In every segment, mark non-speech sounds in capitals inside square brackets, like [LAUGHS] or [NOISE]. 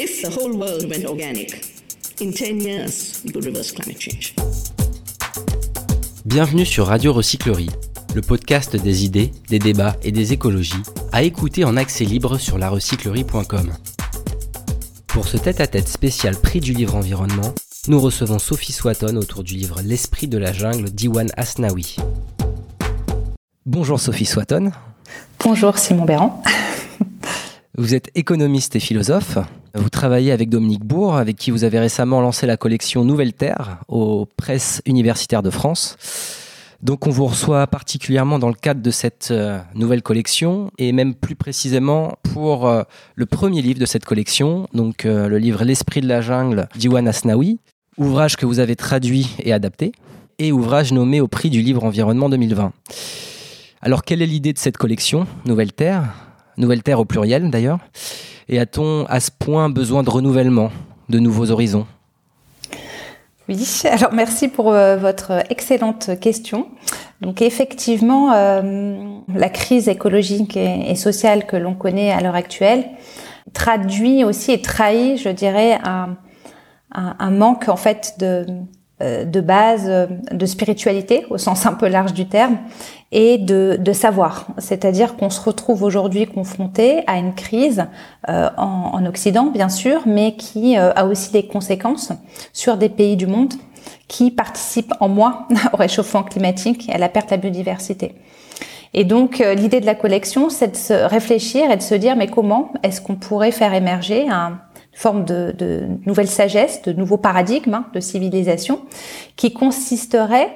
If the whole world went organic, in 10 years, we could reverse climate change. Bienvenue sur Radio Recyclerie, le podcast des idées, des débats et des écologies, à écouter en accès libre sur larecyclerie.com. Pour ce tête-à-tête spécial prix du livre environnement, nous recevons Sophie Swatton autour du livre L'esprit de la jungle d'Iwan Asnawi. Bonjour Sophie Swatton. Bonjour Simon Béran. Vous êtes économiste et philosophe. Vous travaillez avec Dominique Bourg, avec qui vous avez récemment lancé la collection Nouvelle Terre aux presses universitaires de France. Donc on vous reçoit particulièrement dans le cadre de cette euh, nouvelle collection et même plus précisément pour euh, le premier livre de cette collection, donc euh, le livre L'esprit de la jungle d'Iwan Asnawi, ouvrage que vous avez traduit et adapté, et ouvrage nommé au prix du livre environnement 2020. Alors quelle est l'idée de cette collection Nouvelle Terre? Nouvelle Terre au pluriel d'ailleurs. Et a-t-on à ce point besoin de renouvellement, de nouveaux horizons? Oui, [LAUGHS] alors merci pour euh, votre excellente question. Donc effectivement, euh, la crise écologique et, sociale que l'on connaît à l'heure actuelle traduit aussi et trahit, je dirais, un, manque en fait de, euh, de base de spiritualité au sens un peu large du terme et de, de savoir. C'est-à-dire qu'on se retrouve aujourd'hui confronté à une crise euh, en, en, Occident, bien sûr, mais qui euh, a aussi des conséquences sur des pays du monde qui participent en moins [LAUGHS] au réchauffement climatique et à la perte de la biodiversité. Et donc l'idée de la collection, c'est de se réfléchir et de se dire mais comment est-ce qu'on pourrait faire émerger un, forme de, de, nouvelle sagesse, de nouveaux paradigmes hein, de civilisation, qui consisterait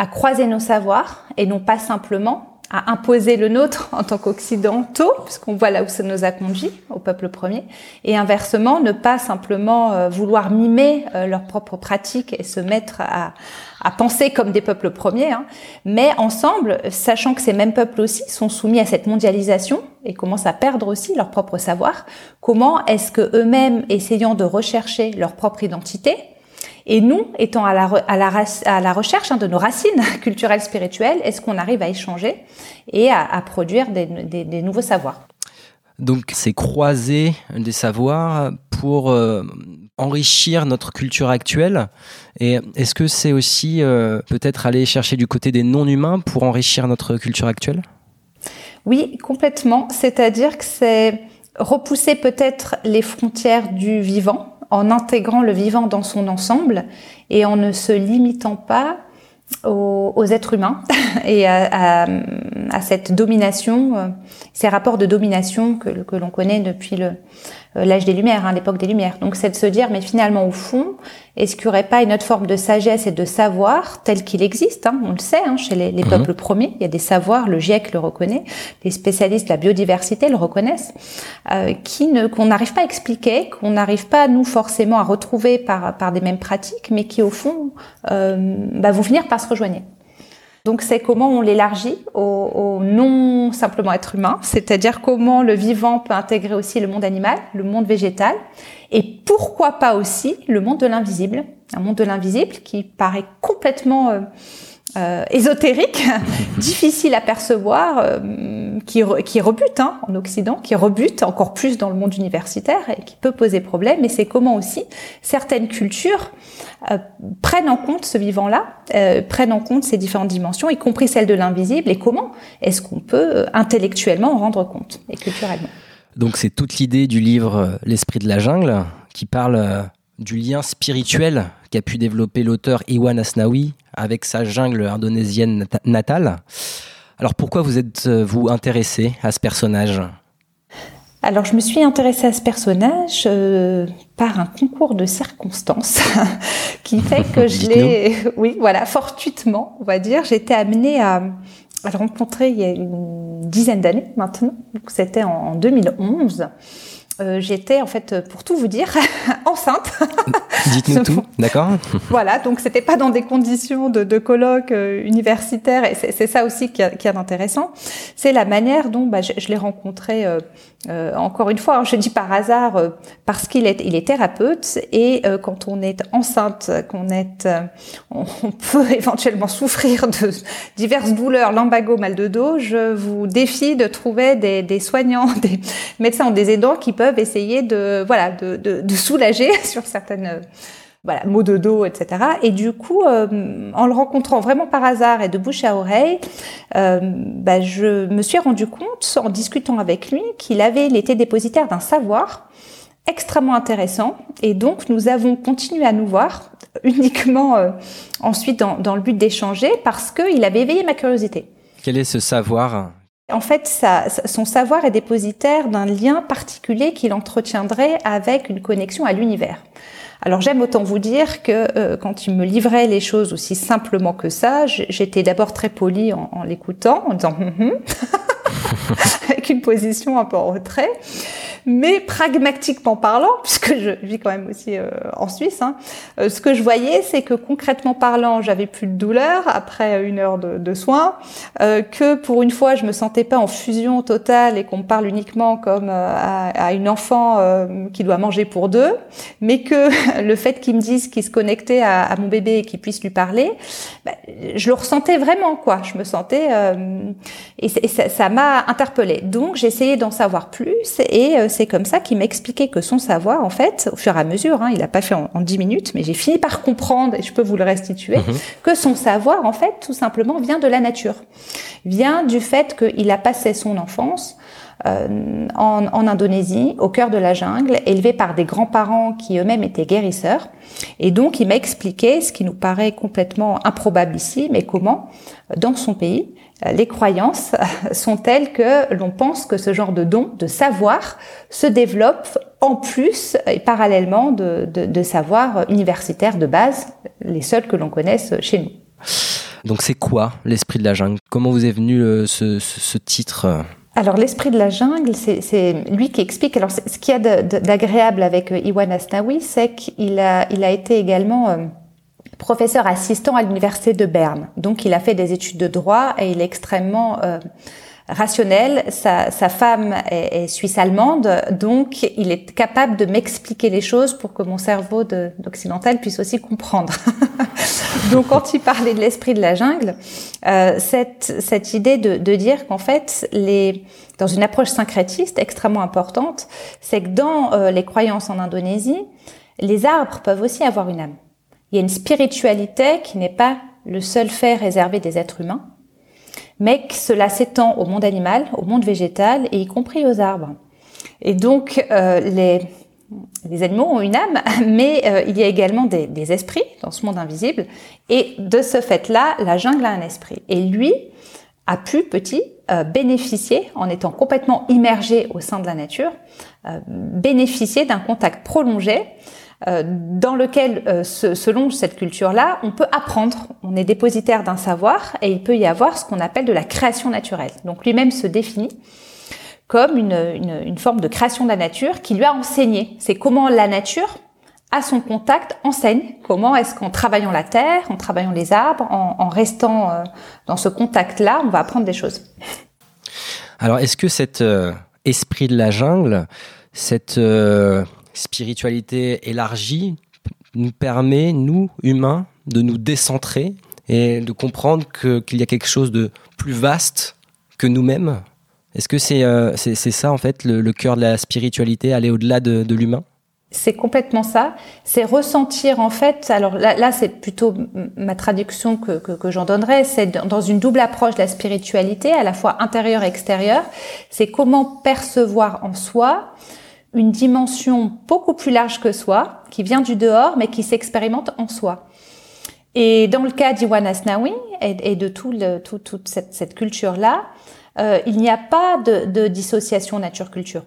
à croiser nos savoirs et non pas simplement à imposer le nôtre en tant qu'occidentaux, puisqu'on voit là où ça nous a conduit, au peuple premier, et inversement, ne pas simplement euh, vouloir mimer euh, leurs propres pratiques et se mettre à, à penser comme des peuples premiers, hein, mais ensemble, sachant que ces mêmes peuples aussi sont soumis à cette mondialisation et commencent à perdre aussi leur propre savoir, comment est-ce que eux-mêmes, essayant de rechercher leur propre identité, et nous, étant à la, à la, à la recherche hein, de nos racines [LAUGHS] culturelles, spirituelles, est-ce qu'on arrive à échanger et à, à produire des, des, des, nouveaux savoirs? Donc, c'est croiser des savoirs pour euh, enrichir notre culture actuelle. Et est-ce que c'est aussi euh, peut-être aller chercher du côté des non-humains pour enrichir notre culture actuelle? Oui, complètement. C'est-à-dire que c'est repousser peut-être les frontières du vivant en intégrant le vivant dans son ensemble et en ne se limitant pas aux, êtres humains [LAUGHS] et à, cette domination, euh, ces rapports de domination que, l'on connaît depuis le, l'âge des Lumières, hein, l'époque des Lumières. Donc c'est de se dire, mais finalement au fond, est-ce qu'il n'y aurait pas une autre forme de sagesse et de savoir tel qu'il existe hein, On le sait, hein, chez les, les mmh. peuples premiers, il y a des savoirs, le GIEC le reconnaît, les spécialistes de la biodiversité le reconnaissent, euh, qui ne qu'on n'arrive pas à expliquer, qu'on n'arrive pas nous forcément à retrouver par par des mêmes pratiques, mais qui au fond euh, bah, vont finir par se rejoindre. Donc c'est comment on l'élargit au, non simplement être humain, c'est-à-dire comment le vivant peut intégrer aussi le monde animal, le monde végétal, et pourquoi pas aussi le monde de l'invisible, un monde de l'invisible qui paraît complètement euh, euh, ésotérique, [LAUGHS] difficile à percevoir, euh, qui, qui rebute hein, en Occident, qui rebute encore plus dans le monde universitaire et qui peut poser problème. Et c'est comment aussi certaines cultures euh, prennent en compte ce vivant-là, euh, prennent en compte ces différentes dimensions, y compris celle de l'invisible, et comment est-ce qu'on peut euh, intellectuellement en rendre compte et culturellement. Donc c'est toute l'idée du livre L'esprit de la jungle qui parle du lien spirituel qu'a pu développer l'auteur Iwan Asnawi avec sa jungle indonésienne natale. Alors pourquoi vous êtes-vous intéressé à ce personnage? Alors, je me suis intéressée à ce personnage euh, par un concours de circonstances [LAUGHS] qui fait que je l'ai, oui, voilà, fortuitement, on va dire, j'ai été amenée à, à le rencontrer il y a une dizaine d'années maintenant. C'était en 2011. Euh, j'étais en fait, pour tout vous dire, [LAUGHS] enceinte. [LAUGHS] Dites-nous tout. D'accord. [LAUGHS] voilà, donc c'était pas dans des conditions de, de colloque euh, universitaire, et c'est ça aussi qui est, intéressant. C'est la manière dont bah, je, l'ai rencontré. Euh, euh, encore une fois, hein, je dis par hasard euh, parce qu'il est, il est thérapeute et euh, quand on est enceinte, qu'on est, on, peut éventuellement souffrir de diverses douleurs, lumbago, mal de dos. Je vous défie de trouver des, des soignants, des médecins ou des aidants qui peuvent essayer de, voilà, de, de, de soulager [LAUGHS] sur certaines voilà, maux de dos, etc. Et du coup, euh, en le rencontrant vraiment par hasard et de bouche à oreille, euh, bah, je me suis rendu compte, en discutant avec lui, qu'il avait, il était dépositaire d'un savoir extrêmement intéressant. Et donc, nous avons continué à nous voir uniquement euh, ensuite dans, dans, le but d'échanger parce qu'il avait éveillé ma curiosité. Quel est ce savoir? En fait, son savoir est dépositaire d'un lien particulier qu'il entretiendrait avec une connexion à l'univers. Alors j'aime autant vous dire que euh, quand il me livrait les choses aussi simplement que ça, j'étais d'abord très polie en, en l'écoutant, en disant hum, hum [LAUGHS] avec une position un peu en retrait. Mais pragmatiquement parlant, [LAUGHS] puisque je vis quand même aussi euh, en Suisse, hein, euh, ce que je voyais, c'est que concrètement parlant, j'avais plus de douleur après une heure de, de soins, euh, que pour une fois, je me sentais pas en fusion totale et qu'on me parle uniquement comme à, à, une enfant qui doit manger pour deux, mais que [LAUGHS] le fait qu'ils me disent qu'ils se connectaient à, à, mon bébé et qu'ils puissent lui parler, bah, je le ressentais vraiment, quoi. Je me sentais et, et ça m'a interpellée. Donc j'ai essayé d'en savoir plus et c'est comme ça qu'il m'a expliqué que son savoir, en fait, au fur et à mesure, hein, il n'a pas fait en, dix minutes, mais j'ai fini par comprendre, et je peux vous le restituer, mhm. que son savoir, en fait, tout simplement, vient de la nature. Vient du fait qu'il a passé son enfance euh, en, en, Indonésie, au cœur de la jungle, élevé par des grands-parents qui eux-mêmes étaient guérisseurs. Et donc, il m'a expliqué, ce qui nous paraît complètement improbable ici, mais comment, dans son pays, les croyances [LAUGHS] sont telles que l'on pense que ce genre de don, de savoir, se développe en plus et parallèlement de, de, de savoirs universitaires de base, les seuls que l'on connaisse chez nous. Donc c'est quoi l'esprit de la jungle? Comment vous est venu euh, ce, ce, ce titre? Alors l'esprit de la jungle, c'est lui qui explique. Alors ce qu'il y a d'agréable avec euh, Iwan Asnawi, c'est qu'il a, il a été également professeur assistant à l'université de Berne. Donc il a fait des études de droit et il est extrêmement euh, rationnel. Sa, sa femme est, est suisse-allemande, donc il est capable de m'expliquer les choses pour que mon cerveau d'occidental puisse aussi comprendre. [LAUGHS] donc quand il parlait de l'esprit de la jungle, euh, cette, cette idée de, de dire qu'en fait, les, dans une approche syncrétiste extrêmement importante, c'est que dans euh, les croyances en Indonésie, les arbres peuvent aussi avoir une âme. Il y a une spiritualité qui n'est pas le seul fait réservé des êtres humains, mais que cela s'étend au monde animal, au monde végétal et y compris aux arbres. Et donc euh, les, animaux ont une âme, [LAUGHS] mais euh, il y a également des, esprits dans ce monde invisible. Et de ce fait-là, la jungle a un esprit. Et lui a pu, petit, euh, bénéficier, en étant complètement immergé au sein de la nature, bénéficier d'un contact prolongé dans lequel, euh, selon cette culture-là, on peut apprendre. On est dépositaire d'un savoir et il peut y avoir ce qu'on appelle de la création naturelle. Donc lui-même se définit comme une, forme de création de la nature qui lui a enseigné. C'est comment la nature, à son contact, enseigne comment est-ce qu'en travaillant la terre, en travaillant les arbres, en, en restant euh, dans ce contact-là, on va apprendre des choses. Alors, est-ce que cet esprit de la jungle, cette spiritualité élargie nous permet, nous, humains, de nous décentrer et de comprendre qu'il y a quelque chose de plus vaste que nous-mêmes Est-ce que c'est euh, ça, en fait, le, cœur de la spiritualité, aller au-delà de, l'humain? C'est complètement ça. C'est ressentir en fait. Alors là, là c'est plutôt ma traduction que, que, que j'en donnerais. C'est dans une double approche de la spiritualité, à la fois intérieure et extérieure. C'est comment percevoir en soi une dimension beaucoup plus large que soi, qui vient du dehors, mais qui s'expérimente en soi. Et dans le cas d'Iwan Asnawi et, de tout tout, toute cette, cette culture-là, euh, il n'y a pas de, de dissociation nature-culture.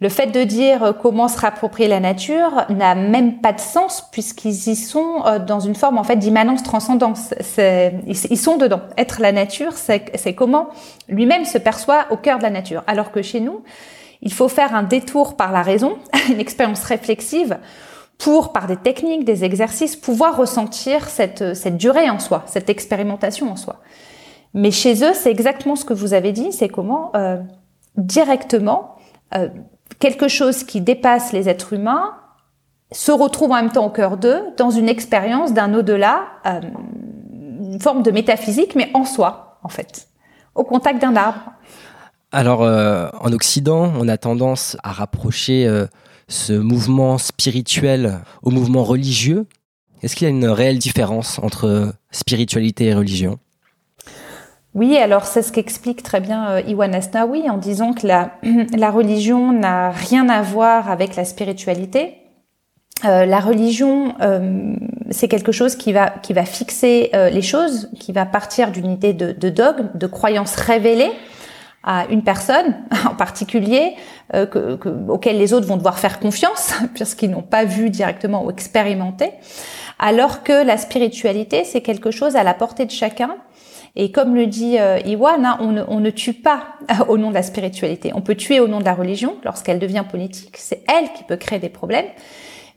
Le fait de dire comment se rapproprier la nature n'a même pas de sens puisqu'ils y sont euh, dans une forme en fait d'immanence transcendance. Ils sont dedans. Être la nature, c'est comment lui-même se perçoit au cœur de la nature. Alors que chez nous, il faut faire un détour par la raison, [LAUGHS] une expérience réflexive, pour, par des techniques, des exercices, pouvoir ressentir cette, durée en soi, cette expérimentation en soi. Mais chez eux, c'est exactement ce que vous avez dit, c'est comment euh, directement euh, quelque chose qui dépasse les êtres humains se retrouve en même temps au cœur d'eux dans une expérience d'un au-delà, euh, une forme de métaphysique, mais en soi, en fait, au contact d'un arbre. Alors, euh, en Occident, on a tendance à rapprocher euh, ce mouvement spirituel au mouvement religieux. Est-ce qu'il y a une réelle différence entre spiritualité et religion? Oui, alors c'est ce qu'explique très bien euh, Iwan Asnawi en disant que la, [CLEARS THROAT] la religion n'a rien à voir avec la spiritualité. Euh, la religion, euh, c'est quelque chose qui va qui va fixer euh, les choses, qui va partir d'une idée de, de, dogme, de croyance révélée à une personne [LAUGHS] en particulier euh, que, que, auquel les autres vont devoir faire confiance [LAUGHS] puisqu'ils n'ont pas vu directement ou expérimenté, alors que la spiritualité c'est quelque chose à la portée de chacun et comme le dit euh, Iwan, hein, on, ne, on, ne, tue pas [LAUGHS] au nom de la spiritualité. On peut tuer au nom de la religion lorsqu'elle devient politique. C'est elle qui peut créer des problèmes.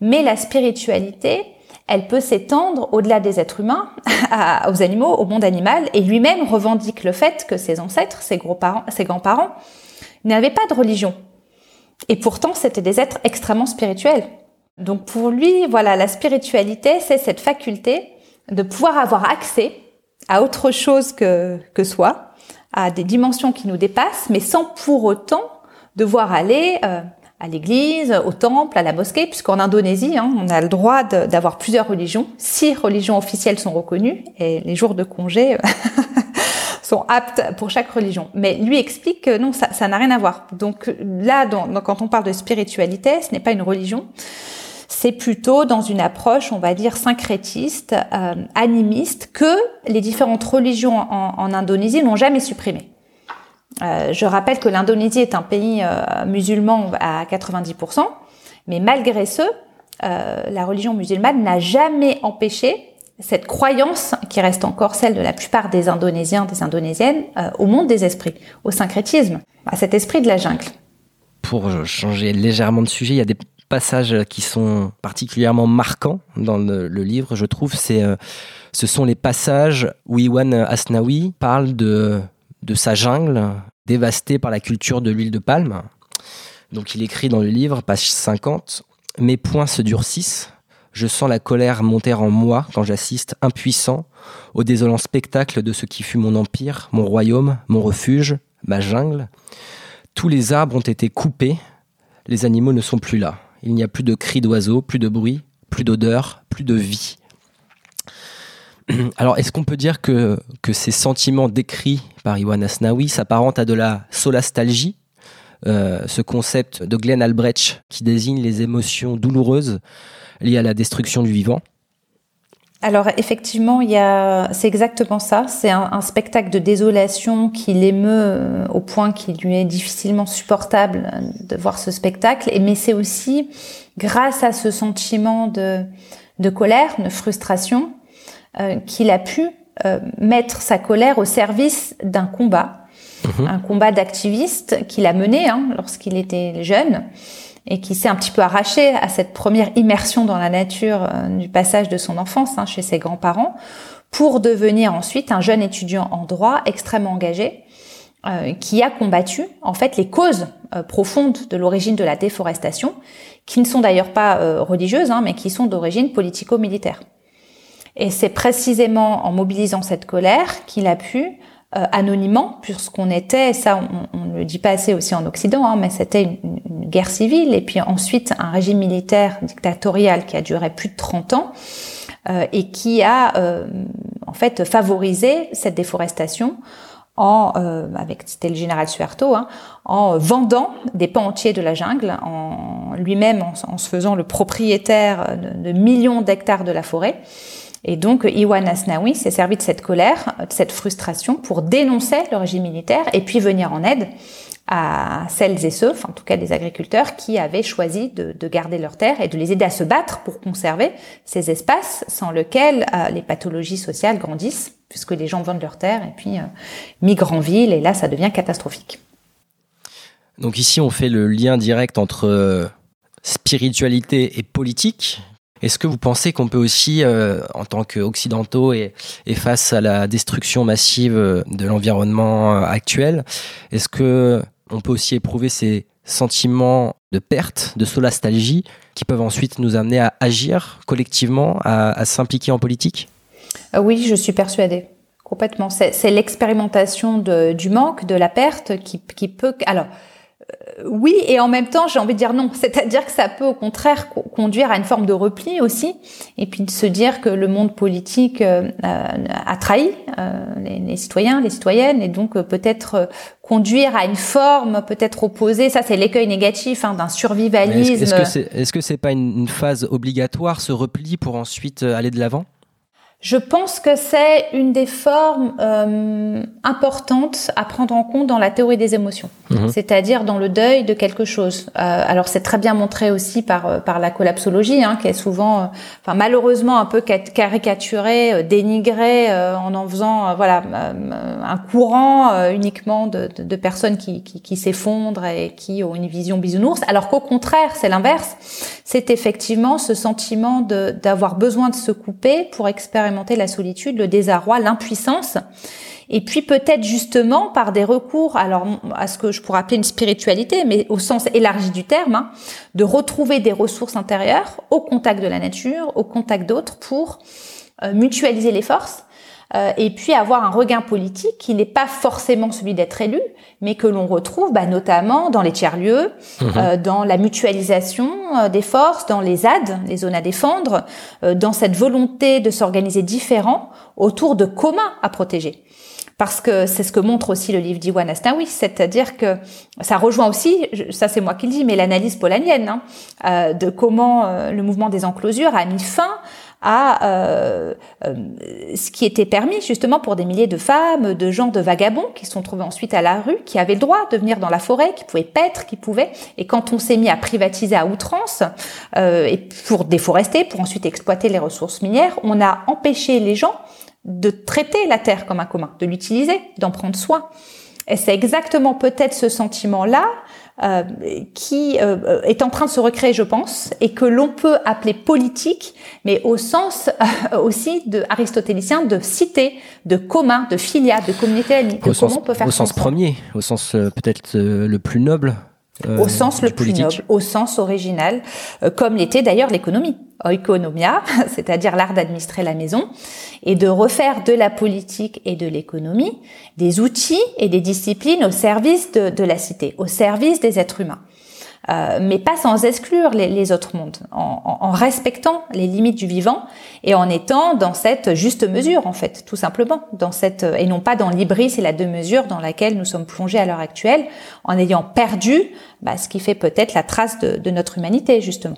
Mais la spiritualité, elle peut s'étendre au-delà des êtres humains, [LAUGHS] aux animaux, au monde animal, et lui-même revendique le fait que ses ancêtres, ses grands-parents, n'avaient pas de religion. Et pourtant, c'était des êtres extrêmement spirituels. Donc pour lui, voilà, la spiritualité, c'est cette faculté de pouvoir avoir accès à autre chose que, que soi, à des dimensions qui nous dépassent, mais sans pour autant devoir aller euh, à l'église, au temple, à la mosquée, puisqu'en Indonésie, hein, on a le droit d'avoir plusieurs religions. Six religions officielles sont reconnues et les jours de congé [LAUGHS] sont aptes pour chaque religion. Mais lui explique que non, ça n'a rien à voir. Donc là, quand on parle de spiritualité, ce n'est pas une religion c'est plutôt dans une approche, on va dire, syncrétiste, euh, animiste, que les différentes religions en, en Indonésie n'ont jamais supprimé. Euh, je rappelle que l'Indonésie est un pays euh, musulman à 90%, mais malgré ce, euh, la religion musulmane n'a jamais empêché cette croyance qui reste encore celle de la plupart des Indonésiens, des Indonésiennes, au monde des esprits, au syncrétisme, à cet esprit de la jungle. Pour changer légèrement de sujet, il y a des passages qui sont particulièrement marquants dans le, livre, je trouve, c'est, ce sont les passages où Iwan Asnawi parle de sa jungle dévastée par la culture de l'huile de palme. Donc il écrit dans le livre, page 50, Mes poings se durcissent, je sens la colère monter en moi quand j'assiste impuissant au désolant spectacle de ce qui fut mon empire, mon royaume, mon refuge, ma jungle. Tous les arbres ont été coupés, les animaux ne sont plus là. Il n'y a plus de cris d'oiseaux, plus de bruit, plus d'odeur, plus de vie. [CLEARS THROAT] Alors, est-ce qu'on peut dire que, ces sentiments décrits par Iwan Asnawi s'apparentent à de la solastalgie euh, ce concept de Glenn Albrecht qui désigne les émotions douloureuses liées à la destruction du vivant? Alors effectivement, il y a, c'est exactement ça. C'est un, spectacle de désolation qui l'émeut euh, au point qu'il lui est difficilement supportable de voir ce spectacle. Et mais c'est aussi grâce à ce sentiment de, colère, de frustration, euh, qu'il a pu euh, mettre sa colère au service d'un combat, mmh. un combat d'activiste qu'il a mené hein, lorsqu'il était jeune et qui s'est un petit peu arraché à cette première immersion dans la nature euh, du passage de son enfance hein, chez ses grands-parents, pour devenir ensuite un jeune étudiant en droit extrêmement engagé, euh, qui a combattu en fait les causes euh, profondes de l'origine de la déforestation, qui ne sont d'ailleurs pas euh, religieuses, hein, mais qui sont d'origine politico-militaire. Et c'est précisément en mobilisant cette colère qu'il a pu euh, anonymement, puisqu'on était, ça on ne le dit pas assez aussi en Occident, hein, mais c'était une, une, guerre civile et puis ensuite un régime militaire dictatorial qui a duré plus de 30 ans euh, et qui a euh, en fait favorisé cette déforestation en, euh, avec c'était le général Suharto, hein, en vendant des pans entiers de la jungle, en lui-même en, se faisant le propriétaire de millions d'hectares de la forêt. Et donc, Iwan Asnawi s'est servi de cette colère, de cette frustration pour dénoncer le régime militaire et puis venir en aide à celles et ceux, enfin, en tout cas des agriculteurs, qui avaient choisi de, de, garder leurs terres et de les aider à se battre pour conserver ces espaces sans lesquels euh, les pathologies sociales grandissent, puisque les gens vendent leurs terres et puis euh, migrent en ville, et là, ça devient catastrophique. Donc ici, on fait le lien direct entre spiritualité et politique, Est-ce que vous pensez qu'on peut aussi, euh, en tant qu'occidentaux et, face à la destruction massive euh, de l'environnement euh, actuel, est-ce que on peut aussi éprouver ces sentiments de perte, de solastalgie, qui peuvent ensuite nous amener à agir collectivement, à, s'impliquer en politique? Oui, je suis persuadée. Complètement. C'est l'expérimentation du manque, de la perte qui, peut. Oui, et en même temps, j'ai envie de dire non. C'est-à-dire que ça peut au contraire conduire à une forme de repli aussi, et puis de se dire que le monde politique euh, a trahi euh, les, citoyens, les citoyennes, et donc peut-être conduire à une forme peut-être opposée. Ça, c'est l'écueil négatif hein, d'un survivalisme. Est-ce que c'est pas une phase obligatoire, ce repli, pour ensuite aller de l'avant? Je pense que c'est une des formes euh, importantes à prendre en compte dans la théorie des émotions, mhm. c'est-à-dire dans le deuil de quelque chose. Euh, alors c'est très bien montré aussi par euh, par la collapsologie, hein, qui est souvent, euh, enfin malheureusement un peu caricaturée, euh, dénigrée en en faisant voilà un courant uniquement de, de, de, personnes qui, qui, qui s'effondrent et qui ont une vision bisounours, alors qu'au contraire c'est l'inverse, c'est effectivement ce sentiment d'avoir besoin de se couper pour expérimenter la solitude, le désarroi, l'impuissance. Et puis peut-être justement par des recours, alors à ce que je pourrais appeler une spiritualité, mais au sens élargi du terme, hein, de retrouver des ressources intérieures au contact de la nature, au contact d'autres, pour euh, mutualiser les forces euh, et puis avoir un regain politique qui n'est pas forcément celui d'être élu, mais que l'on retrouve bah, notamment dans les tiers-lieux, mhm. euh, dans la mutualisation euh, des forces, dans les ZAD, les zones à défendre, dans cette volonté de s'organiser différent autour de communs à protéger parce que c'est ce que montre aussi le livre d'Iwan Astawi, c'est-à-dire que ça rejoint aussi, ça c'est moi qui le dis, mais l'analyse polanienne hein, de comment le mouvement des enclosures a mis fin à euh, euh, ce qui était permis justement pour des milliers de femmes, de gens, de vagabonds qui se sont trouvés ensuite à la rue, qui avaient le droit de venir dans la forêt, qui pouvaient paître, qui pouvaient. Et quand on s'est mis à privatiser à outrance euh, et pour déforester, pour ensuite exploiter les ressources minières, on a empêché les gens de traiter la terre comme un commun, de l'utiliser, d'en prendre soin. Et c'est exactement peut-être ce sentiment-là euh, qui euh, est en train de se recréer, je pense, et que l'on peut appeler politique, mais au sens euh, aussi de aristotélicien de cité, de commun, de filia, de communauté de comment on peut faire Au sens premier, au sens peut-être le plus noble. euh, au sens le plus noble, au sens original, euh, comme l'était d'ailleurs l'économie. Oikonomia, [LAUGHS] c'est-à-dire l'art d'administrer la maison, et de refaire de la politique et de l'économie des outils et des disciplines au service de, de la cité, au service des êtres humains. Euh, mais pas sans exclure les, autres mondes, en, respectant les limites du vivant et en étant dans cette juste mesure en fait, tout simplement, dans cette et non pas dans l'hybris et la deux mesures dans laquelle nous sommes plongés à l'heure actuelle, en ayant perdu bah, ce qui fait peut-être la trace de notre humanité justement.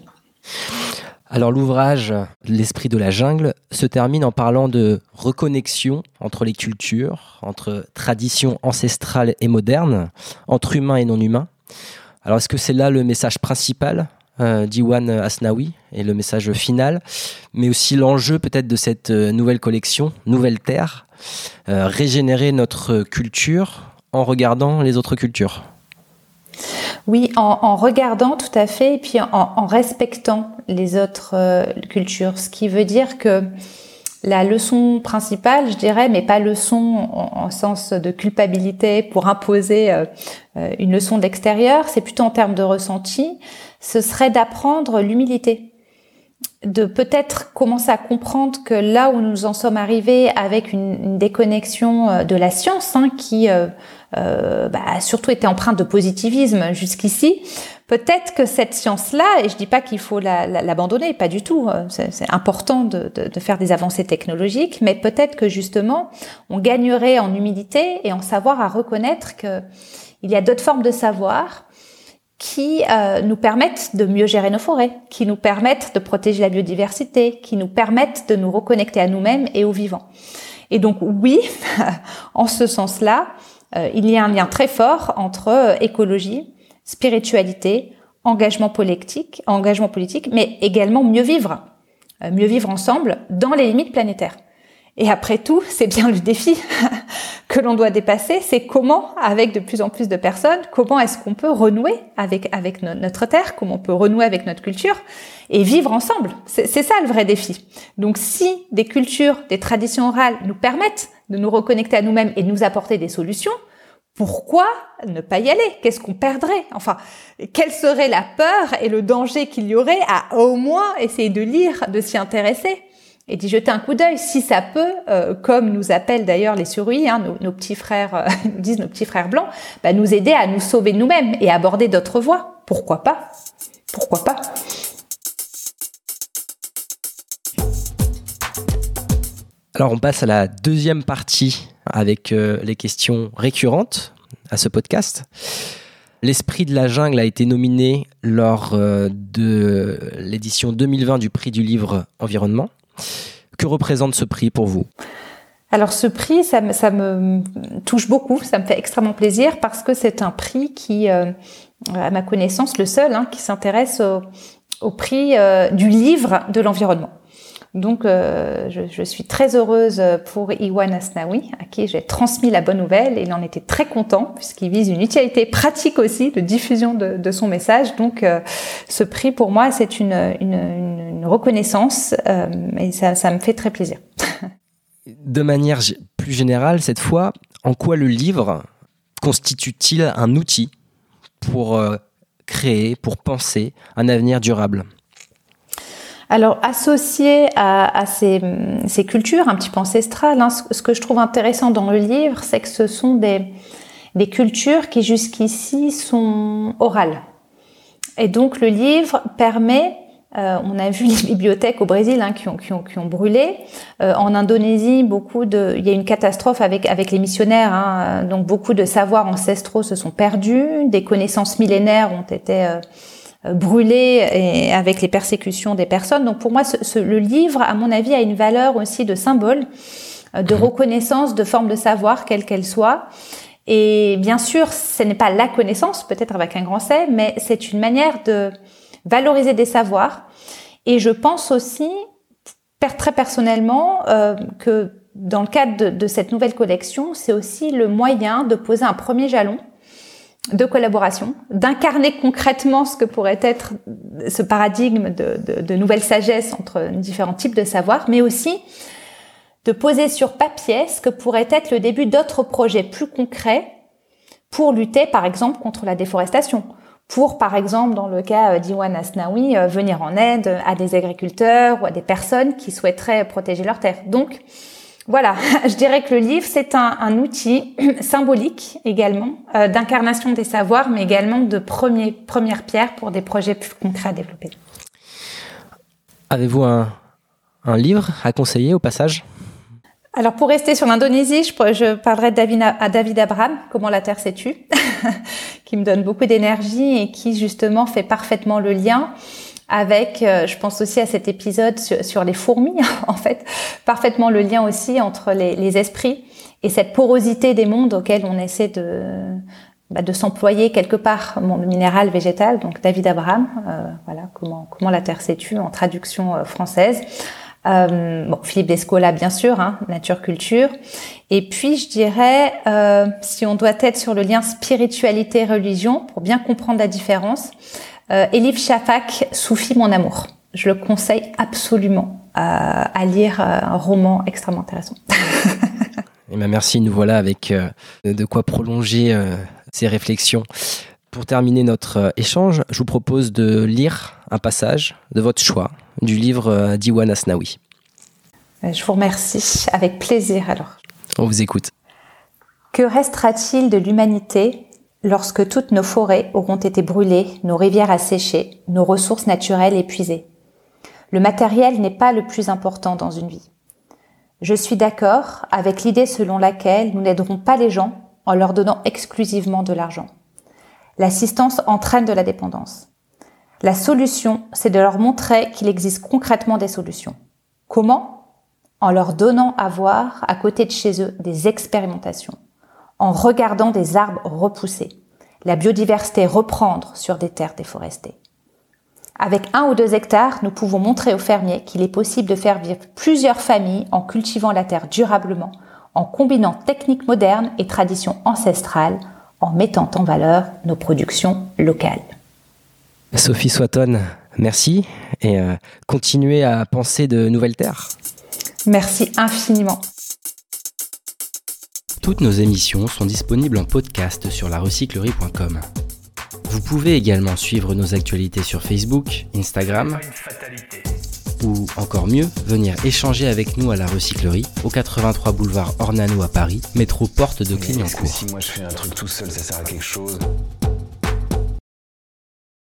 Alors l'ouvrage L'esprit de la jungle se termine en parlant de reconnexion entre les cultures, entre traditions ancestrales et modernes, entre humains et non humains. Alors est-ce que c'est là le message principal euh, d'Iwan Asnawi et le message final, mais aussi l'enjeu peut-être de cette euh, nouvelle collection, Nouvelle Terre, euh, régénérer notre culture en regardant les autres cultures? Oui, en, regardant tout à fait, et puis en, respectant les autres cultures, ce qui veut dire que la leçon principale, je dirais, mais pas leçon en, sens de culpabilité pour imposer euh, euh, une leçon d'extérieur, c'est plutôt en termes de ressenti, ce serait d'apprendre l'humilité. De peut-être commencer à comprendre que là où nous en sommes arrivés avec une, déconnexion euh, de la science, hein, qui euh, euh, bah, a surtout été empreinte de positivisme jusqu'ici, peut-être que cette science-là, et je dis pas qu'il faut l'abandonner, pas du tout, c'est important de, faire des avancées technologiques, mais peut-être que justement, on gagnerait en humilité et en savoir à reconnaître que il y a d'autres formes de savoir qui euh, nous permettent de mieux gérer nos forêts, qui nous permettent de protéger la biodiversité, qui nous permettent de nous reconnecter à nous-mêmes et aux vivants. Et donc oui, [LAUGHS] en ce sens-là, euh, il y a un lien très fort entre euh, écologie, spiritualité, engagement politique, engagement politique, mais également mieux vivre, mieux vivre ensemble dans les limites planétaires. Et après tout, [LAUGHS] c'est bien le défi [LAUGHS] que l'on doit dépasser, c'est comment, avec de plus en plus de personnes, comment est-ce qu'on peut renouer avec, avec notre terre, comment on peut renouer avec notre culture et vivre ensemble. C'est ça le vrai défi. Donc si des cultures, des traditions orales nous permettent de nous reconnecter à nous-mêmes et de nous apporter des solutions, pourquoi ne pas y aller? Qu'est-ce qu'on perdrait? Enfin, quelle serait la peur et le danger qu'il y aurait à au moins essayer de lire, de s'y intéresser? Et d'y jeter un coup d'œil si ça peut, euh, comme nous appellent d'ailleurs les surhuis, hein, nos, petits frères, euh, [LAUGHS] disent nos petits frères blancs, bah, nous aider à nous sauver nous-mêmes et aborder d'autres voies. Pourquoi pas? Pourquoi pas? Alors on passe à la deuxième partie avec euh, les questions récurrentes à ce podcast. L'esprit de la jungle a été nominé lors de l'édition 2020 du prix du livre environnement. Que représente ce prix pour vous? Alors ce prix, ça me, touche beaucoup, ça me fait extrêmement plaisir parce que c'est un prix qui, euh, à ma connaissance, le seul hein, qui s'intéresse au, prix euh, du livre de l'environnement. Donc, euh, je, suis très heureuse pour Iwan Asnawi, à qui j'ai transmis la bonne nouvelle. Et il en était très content, puisqu'il vise une utilité pratique aussi de diffusion de, son message. Donc, euh, ce prix, pour moi, c'est une, reconnaissance, euh, et ça me fait très plaisir. de manière plus générale, cette fois, en quoi le livre constitue-t-il un outil pour créer, pour penser un avenir durable? Alors, associé à, ces, cultures un petit peu ancestrales, hein, ce, que je trouve intéressant dans le livre, c'est que ce sont des, cultures qui jusqu'ici sont orales. Et donc, le livre permet euh, on a vu [LAUGHS] les bibliothèques au Brésil hein, qui, ont, brûlé. Euh, en Indonésie, beaucoup il y a une catastrophe avec avec les missionnaires. Hein, donc beaucoup de savoirs ancestraux se sont perdus, des connaissances millénaires ont été euh, euh, brûlé et avec les persécutions des personnes. Donc pour moi, ce, le livre, à mon avis, a une valeur aussi de symbole, euh, de mhm. reconnaissance, de forme de savoir, quelle qu'elle soit. Et bien sûr, ce n'est pas la connaissance, peut-être avec un grand C, mais c'est une manière de valoriser des savoirs. Et je pense aussi, très personnellement, euh, que dans le cadre de, de cette nouvelle collection, c'est aussi le moyen de poser un premier jalon de collaboration, d'incarner concrètement ce que pourrait être ce paradigme de, de, de nouvelle sagesse entre différents types de savoirs, mais aussi de poser sur papier ce que pourrait être le début d'autres projets plus concrets pour lutter, par exemple, contre la déforestation, pour, par exemple, dans le cas d'Iwan Asnaoui, euh, venir en aide à des agriculteurs ou à des personnes qui souhaiteraient protéger leur terre. Donc, voilà, [LAUGHS] je dirais que le livre, c'est un, outil [CLEARS THROAT] symbolique également, euh, d'incarnation des savoirs, mais également de premier, première pierre pour des projets plus concrets à développer. Avez-vous un, livre à conseiller au passage? Alors pour rester sur l'Indonésie, je, je parlerai de David, à David Abraham, Comment la Terre s'est tue, [LAUGHS] qui me donne beaucoup d'énergie et qui justement fait parfaitement le lien avec, euh, je pense aussi à cet épisode sur, les fourmis, [LAUGHS] en fait, parfaitement le lien aussi entre les, esprits et cette porosité des mondes auxquels on essaie de, bah, de s'employer quelque part, monde minéral, végétal. Donc David Abraham, euh, voilà comment comment la Terre s'est tue en traduction euh, française. bon, Philippe Descola, bien sûr, hein, nature culture. Et puis, je dirais, si on doit être sur le lien spiritualité-religion, pour bien comprendre la différence, euh, Elif Shafak, Soufi mon amour. Je le conseille absolument à, lire euh, un roman extrêmement intéressant. Et [LAUGHS] eh ben merci, nous voilà avec euh, de quoi prolonger ces réflexions. Pour terminer notre échange, je vous propose de lire un passage de votre choix du livre d'Iwan Asnawi. Je vous remercie, avec plaisir alors. On vous écoute. Que restera-t-il de l'humanité lorsque toutes nos forêts auront été brûlées, nos rivières asséchées, nos ressources naturelles épuisées. Le matériel n'est pas le plus important dans une vie. Je suis d'accord avec l'idée selon laquelle nous n'aiderons pas les gens en leur donnant exclusivement de l'argent. L'assistance entraîne de la dépendance. La solution, c'est de leur montrer qu'il existe concrètement des solutions. Comment? En leur donnant à voir à côté de chez eux des expérimentations en regardant des arbres repousser, la biodiversité reprendre sur des terres déforestées. Avec un ou deux hectares, nous pouvons montrer aux fermiers qu'il est possible de faire vivre plusieurs familles en cultivant la terre durablement, en combinant techniques modernes et traditions ancestrales, en mettant en valeur nos productions locales. Sophie Swatton, merci et euh, continuez à penser de nouvelles terres. Merci infiniment. Toutes nos émissions sont disponibles en podcast sur larecyclerie.com. Vous pouvez également suivre nos actualités sur Facebook, Instagram ou encore mieux, venir échanger avec nous à la recyclerie au 83 boulevard Ornano à Paris, métro porte de Clignancourt. Si moi je fais un truc tout seul, ça sert à quelque chose?